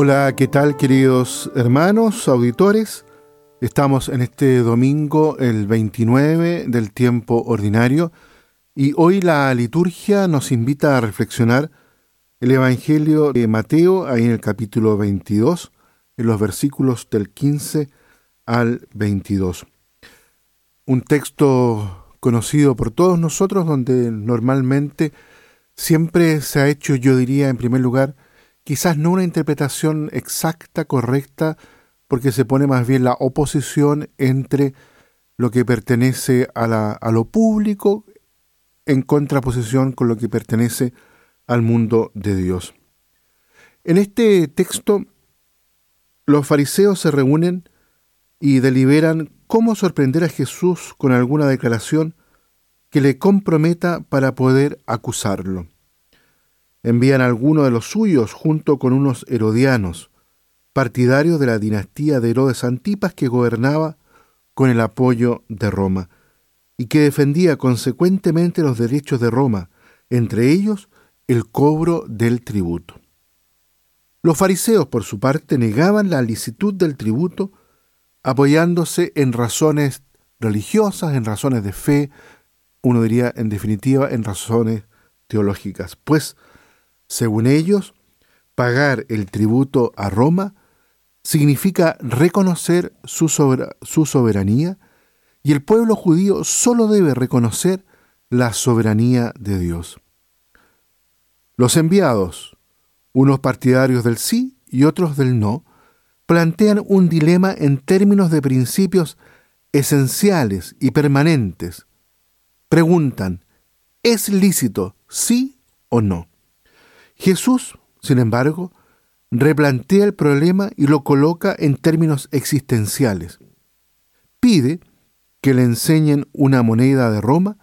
Hola, ¿qué tal queridos hermanos, auditores? Estamos en este domingo, el 29 del tiempo ordinario, y hoy la liturgia nos invita a reflexionar el Evangelio de Mateo, ahí en el capítulo 22, en los versículos del 15 al 22. Un texto conocido por todos nosotros, donde normalmente siempre se ha hecho, yo diría, en primer lugar, quizás no una interpretación exacta, correcta, porque se pone más bien la oposición entre lo que pertenece a, la, a lo público en contraposición con lo que pertenece al mundo de Dios. En este texto, los fariseos se reúnen y deliberan cómo sorprender a Jesús con alguna declaración que le comprometa para poder acusarlo envían a alguno de los suyos junto con unos herodianos, partidarios de la dinastía de Herodes Antipas que gobernaba con el apoyo de Roma y que defendía consecuentemente los derechos de Roma, entre ellos el cobro del tributo. Los fariseos, por su parte, negaban la licitud del tributo apoyándose en razones religiosas, en razones de fe, uno diría en definitiva en razones teológicas, pues según ellos, pagar el tributo a Roma significa reconocer su, soberanía y el pueblo judío solo debe reconocer la soberanía de Dios. Los enviados, unos partidarios del sí y otros del no, plantean un dilema en términos de principios esenciales y permanentes. Preguntan, ¿es lícito sí o no? Jesús, sin embargo, replantea el problema y lo coloca en términos existenciales. Pide que le enseñen una moneda de Roma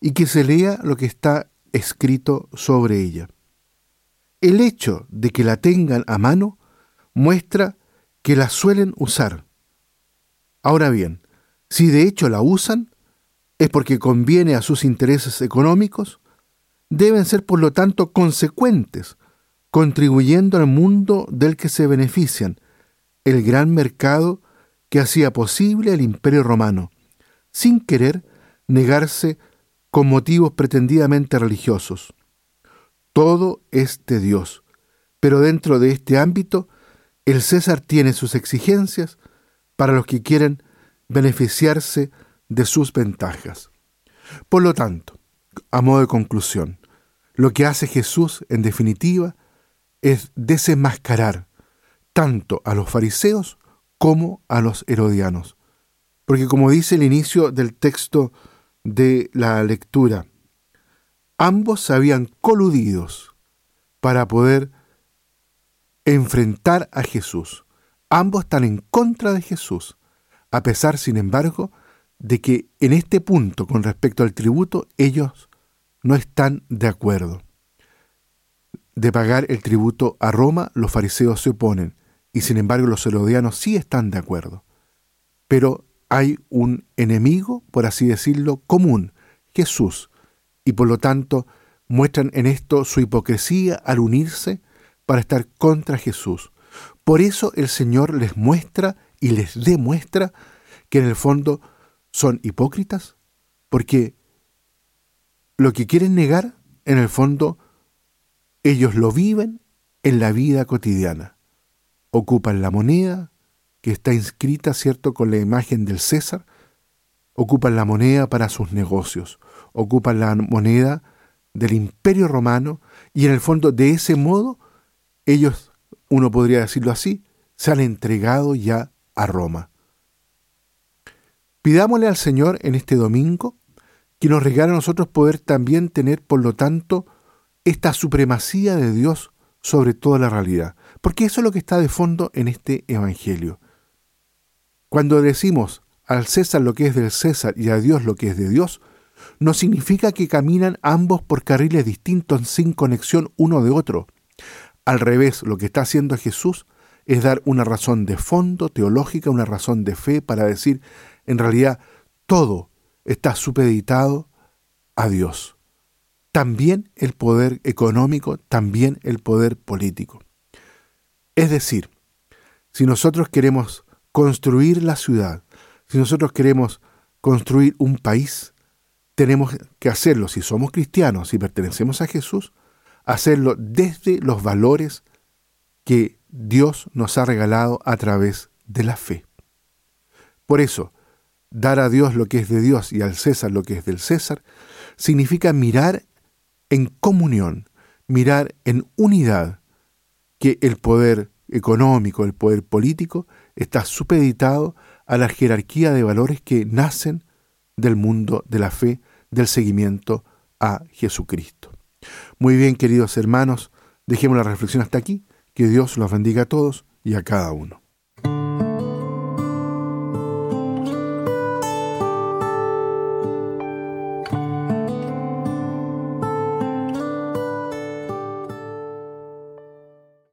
y que se lea lo que está escrito sobre ella. El hecho de que la tengan a mano muestra que la suelen usar. Ahora bien, si de hecho la usan, es porque conviene a sus intereses económicos deben ser por lo tanto consecuentes, contribuyendo al mundo del que se benefician, el gran mercado que hacía posible el imperio romano, sin querer negarse con motivos pretendidamente religiosos. Todo es de Dios, pero dentro de este ámbito, el César tiene sus exigencias para los que quieren beneficiarse de sus ventajas. Por lo tanto, a modo de conclusión, lo que hace Jesús, en definitiva, es desenmascarar tanto a los fariseos como a los herodianos. Porque como dice el inicio del texto de la lectura, ambos se habían coludidos para poder enfrentar a Jesús. Ambos están en contra de Jesús, a pesar, sin embargo, de que en este punto con respecto al tributo ellos no están de acuerdo. De pagar el tributo a Roma, los fariseos se oponen, y sin embargo los herodianos sí están de acuerdo. Pero hay un enemigo, por así decirlo, común, Jesús, y por lo tanto muestran en esto su hipocresía al unirse para estar contra Jesús. Por eso el Señor les muestra y les demuestra que en el fondo son hipócritas, porque lo que quieren negar, en el fondo, ellos lo viven en la vida cotidiana. Ocupan la moneda que está inscrita, ¿cierto?, con la imagen del César. Ocupan la moneda para sus negocios. Ocupan la moneda del imperio romano y en el fondo de ese modo ellos, uno podría decirlo así, se han entregado ya a Roma. Pidámosle al Señor en este domingo que nos regala a nosotros poder también tener, por lo tanto, esta supremacía de Dios sobre toda la realidad. Porque eso es lo que está de fondo en este Evangelio. Cuando decimos al César lo que es del César y a Dios lo que es de Dios, no significa que caminan ambos por carriles distintos sin conexión uno de otro. Al revés, lo que está haciendo Jesús es dar una razón de fondo teológica, una razón de fe para decir, en realidad, todo está supeditado a Dios. También el poder económico, también el poder político. Es decir, si nosotros queremos construir la ciudad, si nosotros queremos construir un país, tenemos que hacerlo, si somos cristianos, si pertenecemos a Jesús, hacerlo desde los valores que Dios nos ha regalado a través de la fe. Por eso, dar a Dios lo que es de Dios y al César lo que es del César, significa mirar en comunión, mirar en unidad, que el poder económico, el poder político, está supeditado a la jerarquía de valores que nacen del mundo de la fe, del seguimiento a Jesucristo. Muy bien, queridos hermanos, dejemos la reflexión hasta aquí. Que Dios los bendiga a todos y a cada uno.